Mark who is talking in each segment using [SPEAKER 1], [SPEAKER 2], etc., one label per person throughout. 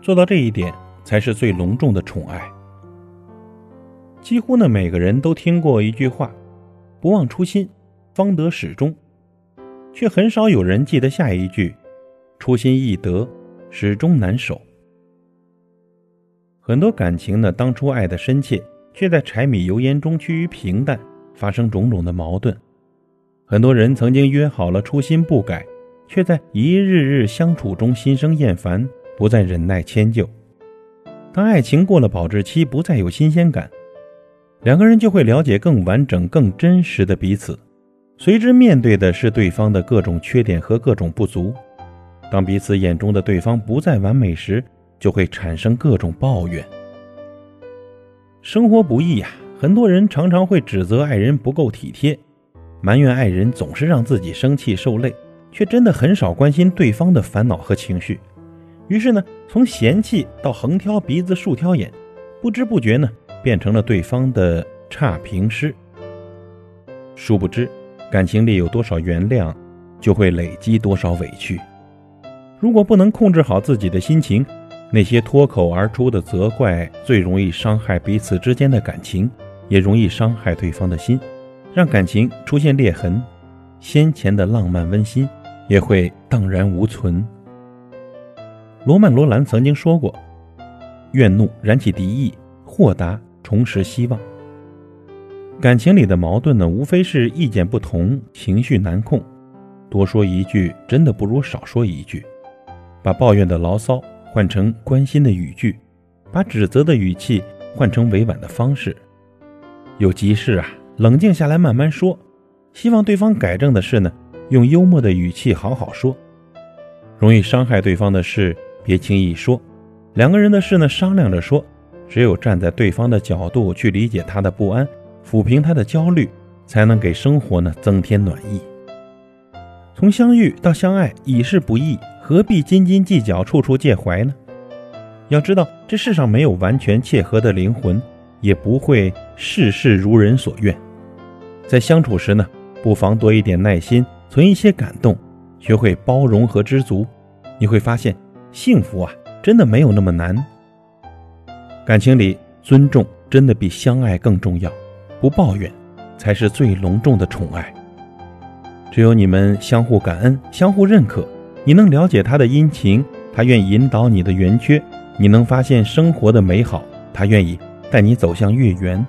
[SPEAKER 1] 做到这一点，才是最隆重的宠爱。几乎呢，每个人都听过一句话：“不忘初心，方得始终。”却很少有人记得下一句：“初心易得，始终难守。”很多感情呢，当初爱的深切，却在柴米油盐中趋于平淡，发生种种的矛盾。很多人曾经约好了初心不改，却在一日日相处中心生厌烦，不再忍耐迁就。当爱情过了保质期，不再有新鲜感。两个人就会了解更完整、更真实的彼此，随之面对的是对方的各种缺点和各种不足。当彼此眼中的对方不再完美时，就会产生各种抱怨。生活不易呀，很多人常常会指责爱人不够体贴，埋怨爱人总是让自己生气受累，却真的很少关心对方的烦恼和情绪。于是呢，从嫌弃到横挑鼻子竖挑眼，不知不觉呢。变成了对方的差评师。殊不知，感情里有多少原谅，就会累积多少委屈。如果不能控制好自己的心情，那些脱口而出的责怪，最容易伤害彼此之间的感情，也容易伤害对方的心，让感情出现裂痕，先前的浪漫温馨也会荡然无存。罗曼·罗兰曾经说过：“怨怒燃起敌意，豁达。”重拾希望。感情里的矛盾呢，无非是意见不同，情绪难控。多说一句，真的不如少说一句。把抱怨的牢骚换成关心的语句，把指责的语气换成委婉的方式。有急事啊，冷静下来慢慢说。希望对方改正的事呢，用幽默的语气好好说。容易伤害对方的事，别轻易说。两个人的事呢，商量着说。只有站在对方的角度去理解他的不安，抚平他的焦虑，才能给生活呢增添暖意。从相遇到相爱已是不易，何必斤斤计较，处处介怀呢？要知道，这世上没有完全契合的灵魂，也不会事事如人所愿。在相处时呢，不妨多一点耐心，存一些感动，学会包容和知足，你会发现，幸福啊，真的没有那么难。感情里，尊重真的比相爱更重要，不抱怨，才是最隆重的宠爱。只有你们相互感恩、相互认可，你能了解他的阴晴，他愿引导你的圆缺；你能发现生活的美好，他愿意带你走向月圆。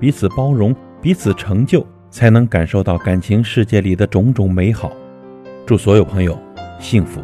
[SPEAKER 1] 彼此包容，彼此成就，才能感受到感情世界里的种种美好。祝所有朋友幸福。